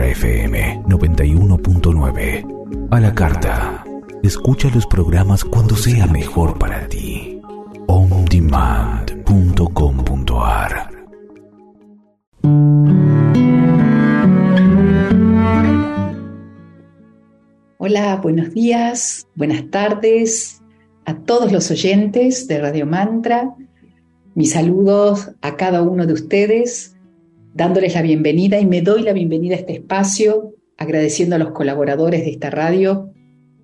FM 91.9. A la carta. Escucha los programas cuando sea mejor para ti. ondemand.com.ar Hola, buenos días, buenas tardes a todos los oyentes de Radio Mantra. Mis saludos a cada uno de ustedes dándoles la bienvenida y me doy la bienvenida a este espacio, agradeciendo a los colaboradores de esta radio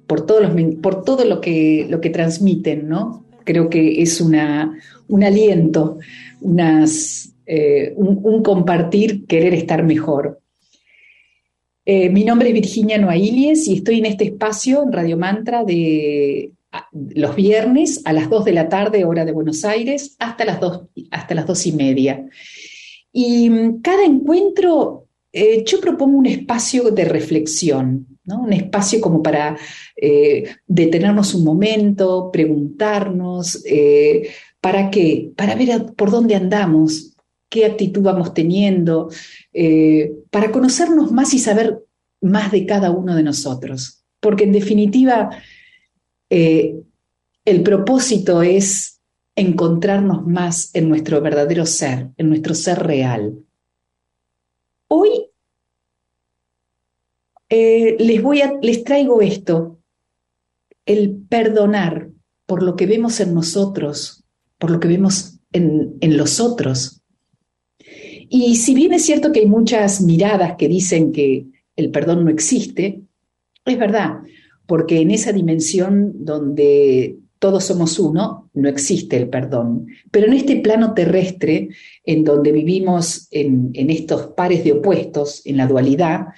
por, todos los, por todo lo que, lo que transmiten, ¿no? Creo que es una, un aliento, unas, eh, un, compartir, querer estar mejor. Eh, mi nombre es Virginia Noailies y estoy en este espacio, en Radio Mantra, de los viernes a las 2 de la tarde, hora de Buenos Aires, hasta las 2, hasta las 2 y media. Y mm, cada encuentro, eh, yo propongo un espacio de reflexión, ¿no? un espacio como para eh, detenernos un momento, preguntarnos, eh, ¿para qué? Para ver por dónde andamos, qué actitud vamos teniendo, para conocernos más y saber más de cada uno de nosotros. Porque en definitiva, el propósito es encontrarnos más en nuestro verdadero ser, en nuestro ser real. Hoy eh, les, voy a, les traigo esto, el perdonar por lo que vemos en nosotros, por lo que vemos en, en los otros. Y si bien es cierto que hay muchas miradas que dicen que el perdón no existe, es verdad, porque en esa dimensión donde todos somos uno, no existe el perdón. Pero en este plano terrestre, en donde vivimos en, estos pares de opuestos, en la dualidad,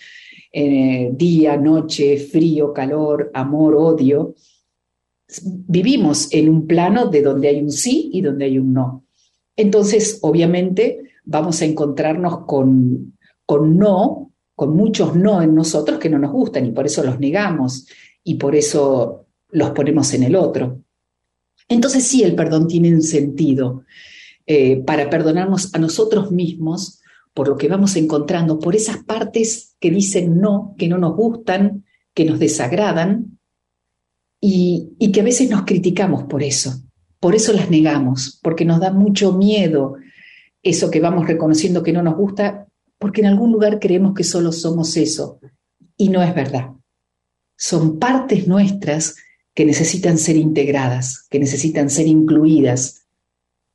eh, día, noche, frío, calor, amor, odio, vivimos en un plano de donde hay un sí y donde hay un no. Entonces, obviamente, vamos a encontrarnos con, con no, con muchos no en nosotros que no nos gustan y por eso los negamos y por eso los ponemos en el otro. Entonces sí, el perdón tiene un sentido eh, para perdonarnos a nosotros mismos por lo que vamos encontrando, por esas partes que dicen no, que no nos gustan, que nos desagradan y, y que a veces nos criticamos por eso. Por eso las negamos, porque nos da mucho miedo eso que vamos reconociendo que no nos gusta, porque en algún lugar creemos que solo somos eso. Y no es verdad. Son partes nuestras que necesitan ser integradas, que necesitan ser incluidas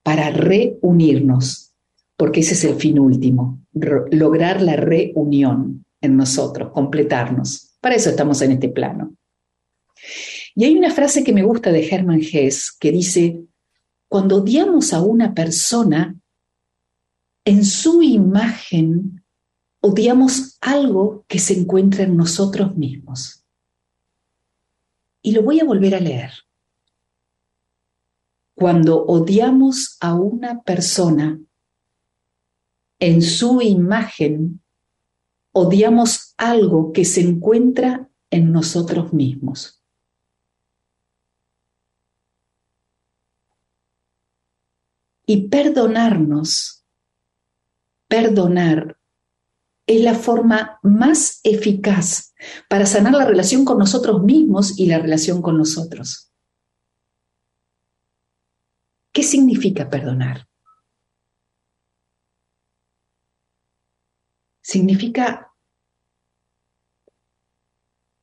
para reunirnos, porque ese es el fin último, lograr la reunión en nosotros, completarnos. Para eso estamos en este plano. Y hay una frase que me gusta de Hermann Hesse que dice, cuando odiamos a una persona, en su imagen odiamos algo que se encuentra en nosotros mismos. Y lo voy a volver a leer. Cuando odiamos a una persona en su imagen, odiamos algo que se encuentra en nosotros mismos. Y perdonarnos, perdonar es la forma más eficaz para sanar la relación con nosotros mismos y la relación con nosotros. ¿Qué significa perdonar? Significa,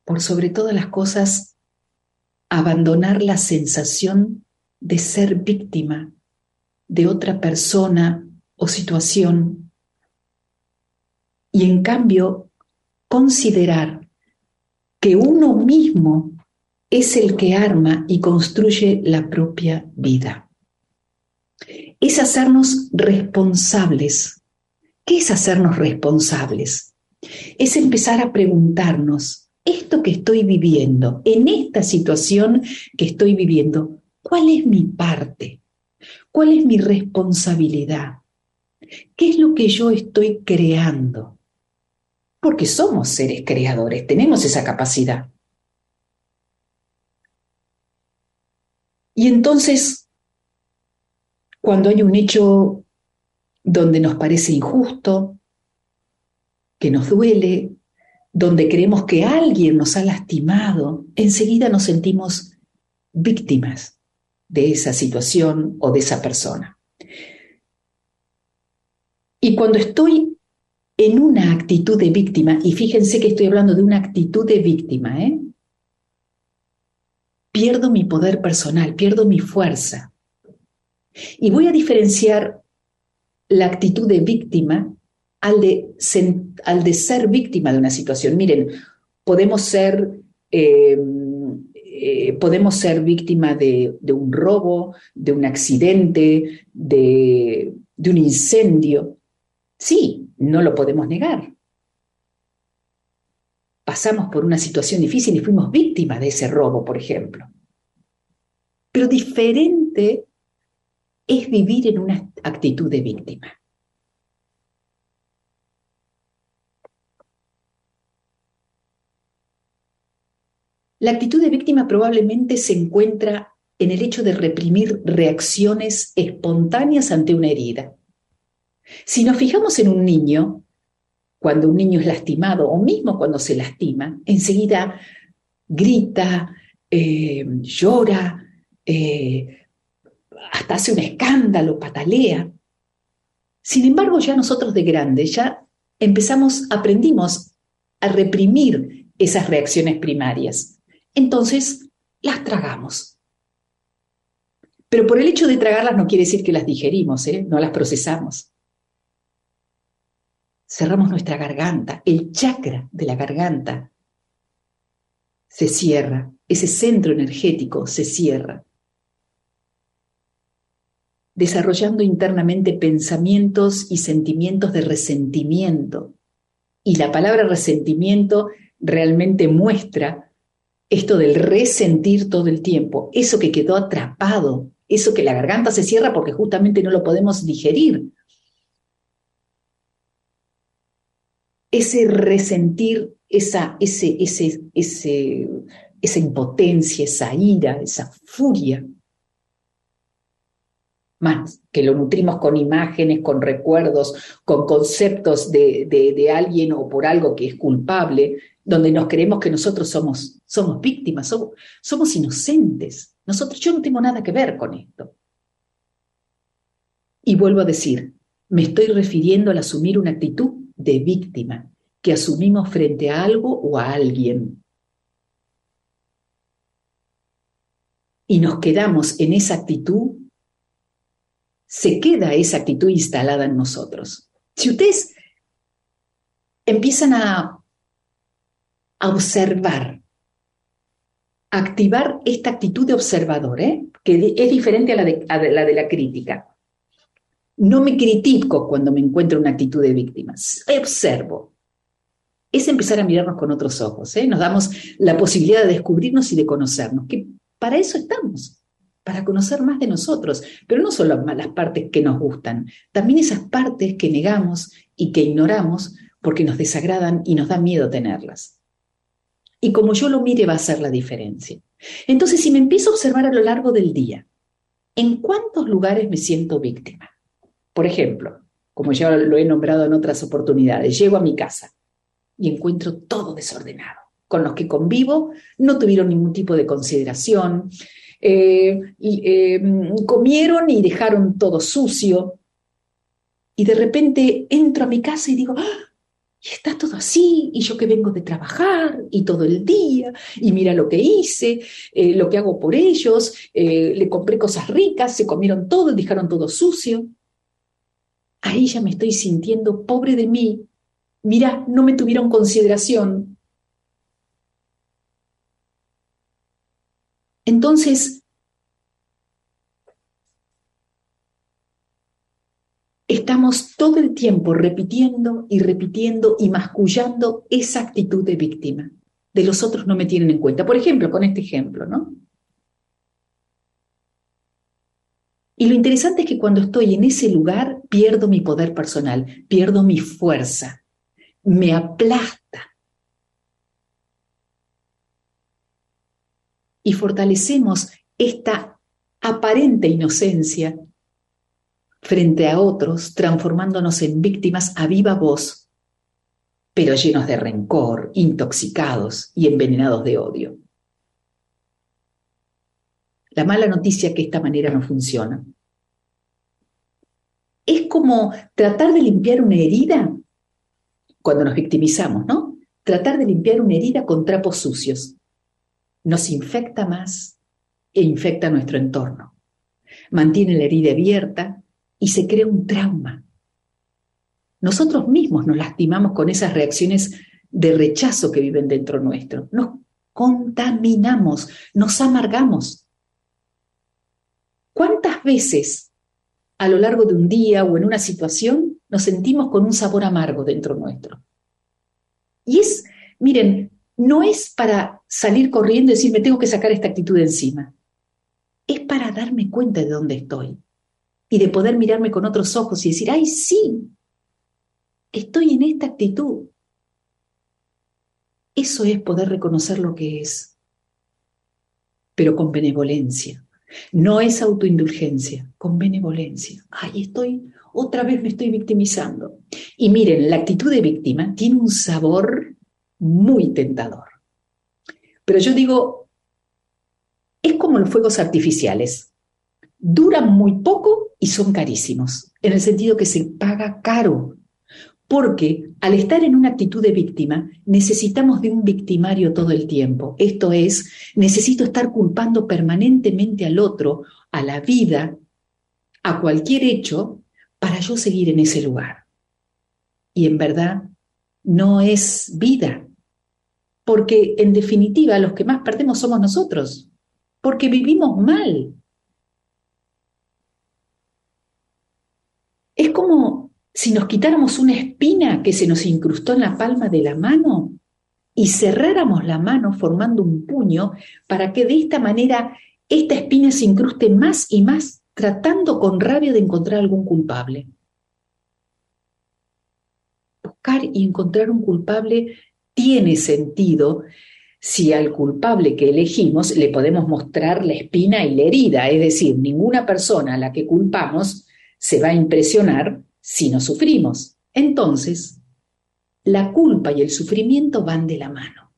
por sobre todas las cosas, abandonar la sensación de ser víctima de otra persona o situación y en cambio considerar que uno mismo es el que arma y construye la propia vida. Es hacernos responsables. ¿Qué es hacernos responsables? Es empezar a preguntarnos, esto que estoy viviendo, en esta situación que estoy viviendo, ¿cuál es mi parte? ¿Cuál es mi responsabilidad? ¿Qué es lo que yo estoy creando? Porque somos seres creadores, tenemos esa capacidad. Y entonces, cuando hay un hecho donde nos parece injusto, que nos duele, donde creemos que alguien nos ha lastimado, enseguida nos sentimos víctimas de esa situación o de esa persona. Y cuando estoy en una actitud de víctima, y fíjense que estoy hablando de una actitud de víctima, ¿eh? pierdo mi poder personal, pierdo mi fuerza. Y voy a diferenciar la actitud de víctima al de, al de ser víctima de una situación. Miren, podemos ser, em, eh, podemos ser víctima de, un robo, de un accidente, de, de un incendio. Sí, no lo podemos negar. Pasamos por una situación difícil y fuimos víctimas de ese robo, por ejemplo. Pero diferente es vivir en una actitud de víctima. La actitud de víctima probablemente se encuentra en el hecho de reprimir reacciones espontáneas ante una herida. Si nos fijamos en un niño, cuando un niño es lastimado o mismo cuando se lastima, enseguida grita, eh, llora, eh, hasta hace un escándalo, patalea. Sin embargo, ya nosotros de grandes ya empezamos, aprendimos a reprimir esas reacciones primarias entonces las tragamos. Pero por el hecho de tragarlas no quiere decir que las digerimos, ¿eh? no las procesamos. Cerramos nuestra garganta, el chakra de la garganta se cierra, ese centro energético se cierra, desarrollando internamente pensamientos y sentimientos de resentimiento. Y la palabra resentimiento realmente muestra esto del resentir todo el tiempo, eso que quedó atrapado, eso que la garganta se cierra porque justamente no lo podemos digerir. Ese resentir, esa, ese, ese, ese, esa impotencia, esa ira, esa furia, más que lo nutrimos con imágenes, con recuerdos, con conceptos de, de alguien o por algo que es culpable, donde nos creemos que nosotros somos, somos víctimas, somos, somos inocentes. Nosotros, yo no tengo nada que ver con esto. Y vuelvo a decir, me estoy refiriendo al asumir una actitud de víctima que asumimos frente a algo o a alguien. Y nos quedamos en esa actitud, se queda esa actitud instalada en nosotros. Si ustedes empiezan a a observar, activar esta actitud de observador, ¿eh? que es diferente a la de, la de la crítica. No me critico cuando me encuentro una actitud de víctima, observo. Es empezar a mirarnos con otros ojos, ¿eh? nos damos la posibilidad de descubrirnos y de conocernos, que para eso estamos, para conocer más de nosotros, pero no solo las partes que nos gustan, también esas partes que negamos y que ignoramos porque nos desagradan y nos da miedo tenerlas. Y como yo lo mire va a ser la diferencia. Entonces, si me empiezo a observar a lo largo del día, ¿en cuántos lugares me siento víctima? Por ejemplo, como ya lo he nombrado en otras oportunidades, llego a mi casa y encuentro todo desordenado. Con los que convivo no tuvieron ningún tipo de consideración, eh, eh, comieron y dejaron todo sucio. Y de repente entro a mi casa y digo, ¡Ah! Está todo así, y yo que vengo de trabajar, y todo el día, y mira lo que hice, eh, lo que hago por ellos, eh, le compré cosas ricas, se comieron todo, dejaron todo sucio. Ahí ya me estoy sintiendo pobre de mí. Mira, no me tuvieron consideración. Entonces, estamos todo el tiempo repitiendo y repitiendo y mascullando esa actitud de víctima. De los otros no me tienen en cuenta. Por ejemplo, con este ejemplo, ¿no? Y lo interesante es que cuando estoy en ese lugar pierdo mi poder personal, pierdo mi fuerza, me aplasta. Y fortalecemos esta aparente inocencia frente a otros, transformándonos en víctimas a viva voz, pero llenos de rencor, intoxicados y envenenados de odio. La mala noticia que esta manera no funciona. Es como tratar de limpiar una herida cuando nos victimizamos, ¿no? Tratar de limpiar una herida con trapos sucios. Nos infecta más e infecta nuestro entorno. Mantiene la herida abierta y se crea un trauma. Nosotros mismos nos lastimamos con esas reacciones de rechazo que viven dentro nuestro. Nos contaminamos, nos amargamos. ¿Cuántas veces a lo largo de un día o en una situación nos sentimos con un sabor amargo dentro nuestro? Y es, miren, no es para salir corriendo y decir, me tengo que sacar esta actitud de encima. Es para darme cuenta de dónde estoy y de poder mirarme con otros ojos y decir, ay, sí, estoy en esta actitud. Eso es poder reconocer lo que es, pero con benevolencia. No es autoindulgencia, con benevolencia. Ay, estoy, otra vez me estoy victimizando. Y miren, la actitud de víctima tiene un sabor muy tentador. Pero yo digo, es como los fuegos artificiales. Duran muy poco y son carísimos, en el sentido que se paga caro porque al estar en una actitud de víctima, necesitamos de un victimario todo el tiempo. Esto es, necesito estar culpando permanentemente al otro, a la vida, a cualquier hecho, para yo seguir en ese lugar. Y en verdad, no es vida, porque en definitiva los que más perdemos somos nosotros, porque vivimos mal. Es como si nos quitáramos una espina que se nos incrustó en la palma de la mano y cerráramos la mano formando un puño para que de esta manera esta espina se incruste más y más, tratando con rabia de encontrar algún culpable. Buscar y encontrar un culpable tiene sentido si al culpable que elegimos le podemos mostrar la espina y la herida, es decir, ninguna persona a la que culpamos se va a impresionar si no sufrimos. Entonces, la culpa y el sufrimiento van de la mano.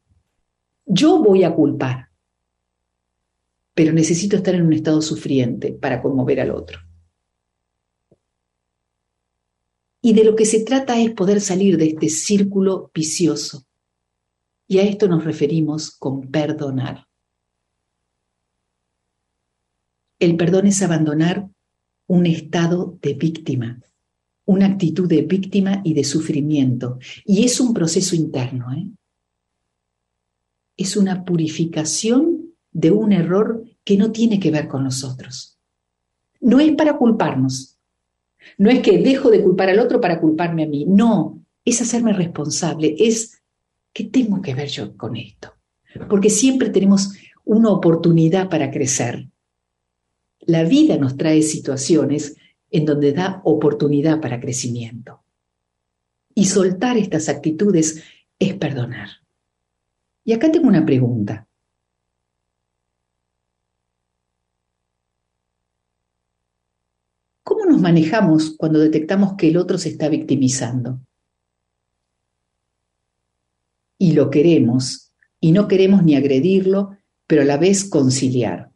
Yo voy a culpar, pero necesito estar en un estado sufriente para conmover al otro. Y de lo que se trata es poder salir de este círculo vicioso. Y a esto nos referimos con perdonar. El perdón es abandonar un estado de víctima, una actitud de víctima y de sufrimiento. Y es un proceso interno. ¿eh? Es una purificación de un error que no tiene que ver con nosotros. No es para culparnos. No es que dejo de culpar al otro para culparme a mí. No, es hacerme responsable. Es que tengo que ver yo con esto. Porque siempre tenemos una oportunidad para crecer. La vida nos trae situaciones en donde da oportunidad para crecimiento. Y soltar estas actitudes es perdonar. Y acá tengo una pregunta. ¿Cómo nos manejamos cuando detectamos que el otro se está victimizando? Y lo queremos, y no queremos ni agredirlo, pero a la vez conciliar.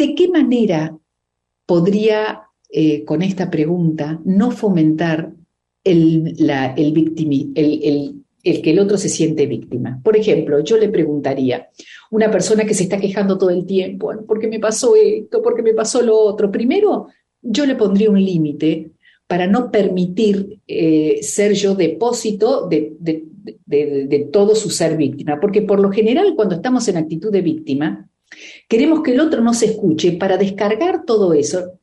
¿De qué manera podría, eh, con esta pregunta, no fomentar el, el, el, que el otro se siente víctima? Por ejemplo, yo le preguntaría, una persona que se está quejando todo el tiempo, ¿por qué me pasó esto? ¿Por qué me pasó lo otro? Primero, yo le pondría un límite para no permitir eh, ser yo depósito de, de, todo su ser víctima, porque por lo general cuando estamos en actitud de víctima, Queremos que el otro no se escuche para descargar todo eso.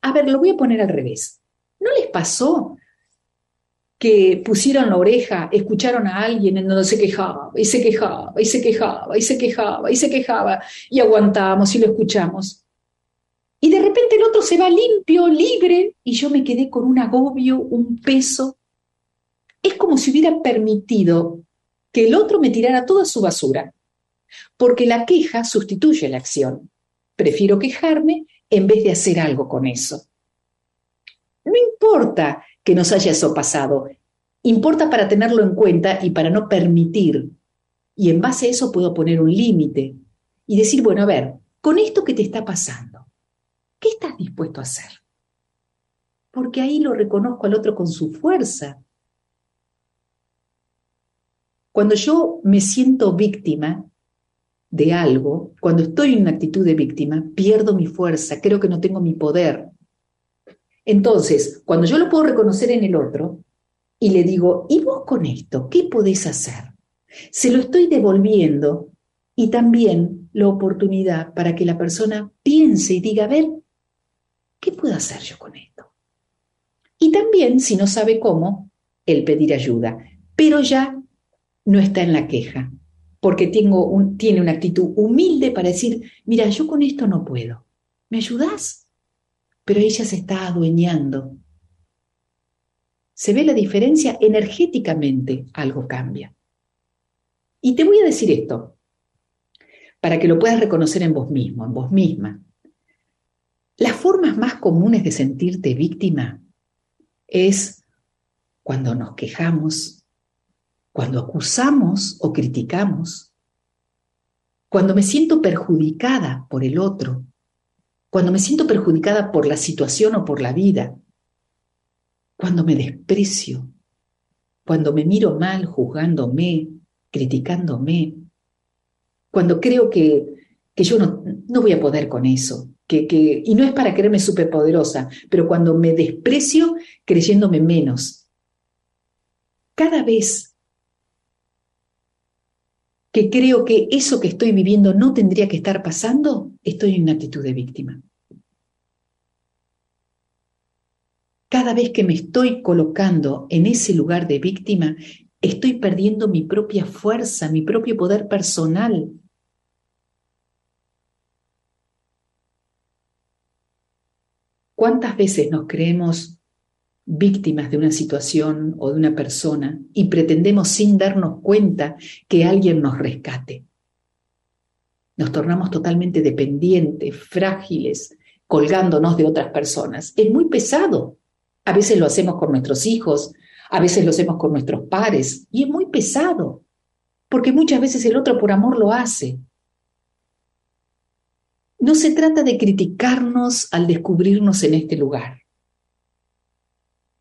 A ver, lo voy a poner al revés. ¿No les pasó que pusieron la oreja, escucharon a alguien en donde se quejaba, y se quejaba, y se quejaba, y se quejaba, y se quejaba, y aguantamos y lo escuchamos? Y de repente el otro se va limpio, libre, y yo me quedé con un agobio, un peso. Es como si hubiera permitido que el otro me tirara toda su basura porque la queja sustituye la acción. Prefiero quejarme en vez de hacer algo con eso. importa que nos haya eso pasado, importa para tenerlo en cuenta y para no permitir. Y en base a eso puedo poner un límite y decir, bueno, a ver, con esto que te está pasando, ¿qué estás dispuesto a hacer? Porque ahí lo reconozco al otro con su fuerza. Cuando yo me siento víctima de algo, cuando estoy en una actitud de víctima, pierdo mi fuerza, creo que no tengo mi poder. Entonces, cuando yo lo puedo reconocer en el otro y le digo, ¿y vos con esto qué podés hacer? Se lo estoy devolviendo y también la oportunidad para que la persona piense y diga, a ver, ¿qué puedo hacer yo con esto? Y también, si no sabe cómo, el pedir ayuda, pero ya no está en la queja, porque tengo un, tiene una actitud humilde para decir, mira, yo con esto no puedo, ¿me ayudas? Pero ella se está adueñando. ¿Se ve la diferencia? Energéticamente algo cambia. Y te voy a decir esto, para que lo puedas reconocer en vos mismo, en vos misma. Las formas más comunes de sentirte víctima es cuando nos quejamos, cuando acusamos o criticamos, cuando me siento perjudicada por el otro, cuando me siento perjudicada por la situación o por la vida, cuando me desprecio, cuando me miro mal juzgándome, criticándome, cuando creo que, que yo no, no, voy a poder con eso, que, que, y no es para creerme superpoderosa, pero cuando me desprecio creyéndome menos. Cada vez que creo que eso que estoy viviendo no tendría que estar pasando, estoy en una actitud de víctima. Cada vez que me estoy colocando en ese lugar de víctima, estoy perdiendo mi propia fuerza, mi propio poder personal. ¿Cuántas veces nos creemos víctimas de una situación o de una persona y pretendemos sin darnos cuenta que alguien nos rescate? Nos tornamos totalmente dependientes, frágiles, colgándonos de otras personas. Es muy pesado. A veces lo hacemos con nuestros hijos, a veces lo hacemos con nuestros pares y es muy pesado, porque muchas veces el otro por amor lo hace. No se trata de criticarnos al descubrirnos en este lugar,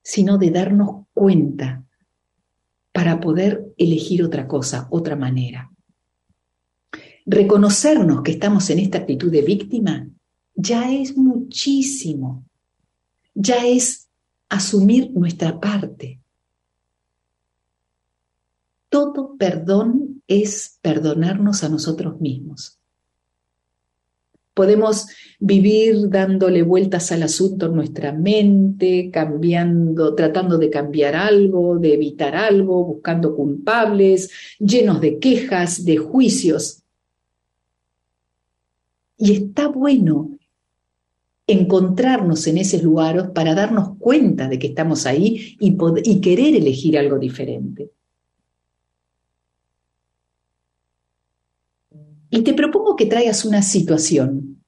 sino de darnos cuenta para poder elegir otra cosa, otra manera. Reconocernos que estamos en esta actitud de víctima ya es muchísimo, ya es asumir nuestra parte. Todo perdón es perdonarnos a nosotros mismos. Podemos vivir dándole vueltas al asunto en nuestra mente, cambiando, tratando de cambiar algo, de evitar algo, buscando culpables, llenos de quejas, de juicios. Y está bueno encontrarnos en ese lugar para darnos cuenta de que estamos ahí y, y querer elegir algo diferente. Y te propongo que traigas una situación.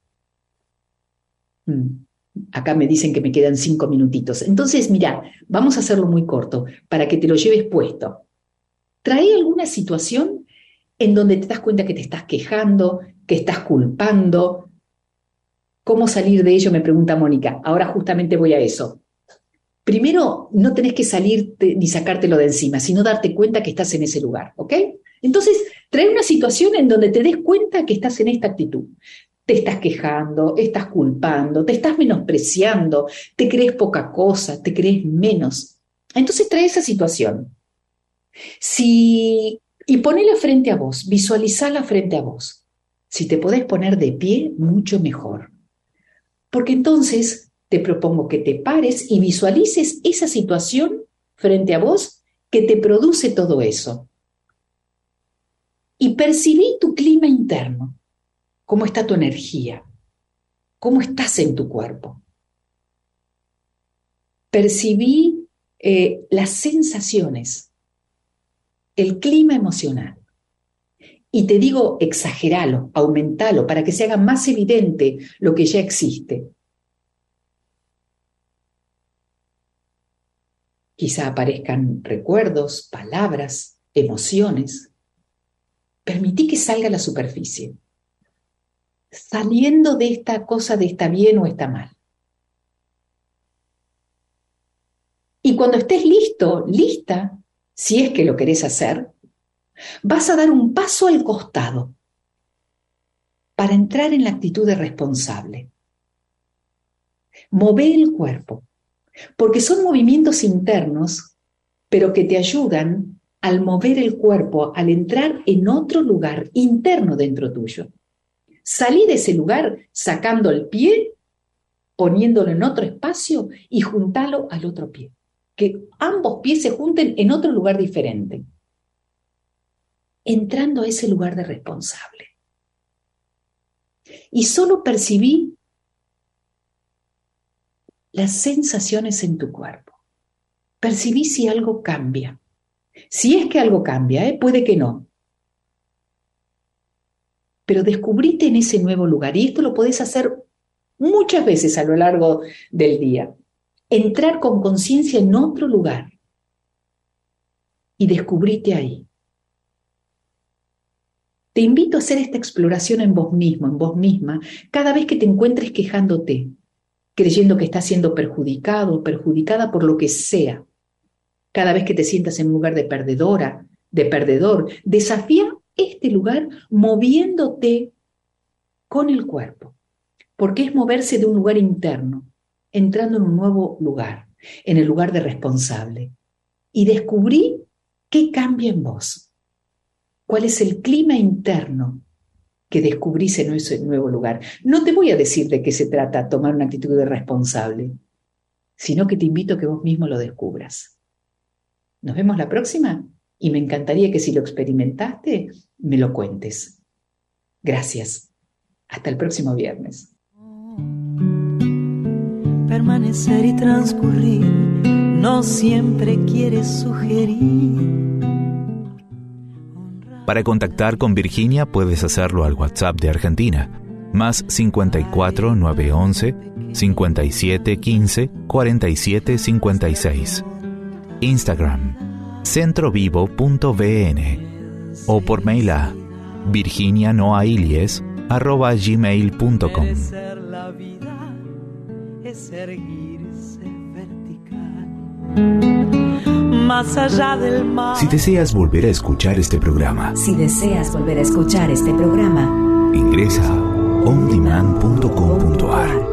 Mm, acá me dicen que me quedan cinco minutitos. Entonces, mira, vamos a hacerlo muy corto para que te lo lleves puesto. Trae alguna situación en donde te das cuenta que te estás quejando, que estás culpando. ¿Cómo salir de ello? Me pregunta Mónica. Ahora justamente voy a eso. Primero, no tenés que salir ni sacártelo de encima, sino darte cuenta que estás en ese lugar, ¿ok? Entonces, trae una situación en donde te des cuenta que estás en esta actitud. Te estás quejando, estás culpando, te estás menospreciando, te crees poca cosa, te crees menos. Entonces trae esa situación. Si, y ponela frente a vos, visualizala frente a vos. Si te podés poner de pie, mucho mejor. Porque entonces te propongo que te pares y visualices esa situación frente a vos que te produce todo eso y percibí tu clima interno, cómo está tu energía, cómo estás en tu cuerpo. Percibí eh, las sensaciones, el clima emocional. Y te digo, exageralo, aumentalo, para que se haga más evidente lo que ya existe. quizá aparezcan recuerdos, palabras, emociones. Permití que salga a la superficie, saliendo de esta cosa de está bien o está mal. Y cuando estés listo, lista, si es que lo querés hacer, vas a dar un paso al costado para entrar en la actitud de responsable. Mover el cuerpo, porque son movimientos internos, pero que te ayudan al mover el cuerpo, al entrar en otro lugar interno dentro tuyo. Salí de ese lugar sacando el pie, poniéndolo en otro espacio y juntalo al otro pie que ambos pies se junten en otro lugar diferente, entrando a ese lugar de responsable. Y solo percibí las sensaciones en tu cuerpo. Percibí si algo cambia. Si es que algo cambia, ¿eh? puede que no. Pero descubrite en ese nuevo lugar y esto lo podés hacer muchas veces a lo largo del día entrar con conciencia en otro lugar y descubrirte ahí. Te invito a hacer esta exploración en vos mismo, en vos misma, cada vez que te encuentres quejándote, creyendo que estás siendo perjudicado o perjudicada por lo que sea. Cada vez que te sientas en un lugar de perdedora, de perdedor, desafía este lugar moviéndote con el cuerpo, porque es moverse de un lugar interno, entrando en un nuevo lugar, en el lugar de responsable. Y descubrí qué cambia en vos. ¿Cuál es el clima interno que descubrís en ese nuevo lugar? No te voy a decir de qué se trata tomar una actitud de responsable, sino que te invito a que vos mismo lo descubras. Nos vemos la próxima y me encantaría que si lo experimentaste, me lo cuentes. Gracias. Hasta el próximo viernes permanecer y transcurrir, no siempre quieres sugerir. Para contactar con Virginia puedes hacerlo al WhatsApp de Argentina, más 54 911 57 15 47 56. Instagram, centrovivo.vn o por mail a virginianoailies.gmail.com erguirse vertical. Más allá del mar. Si deseas volver a escuchar este programa, si deseas volver a escuchar este programa, ingresa ondemand.com.ar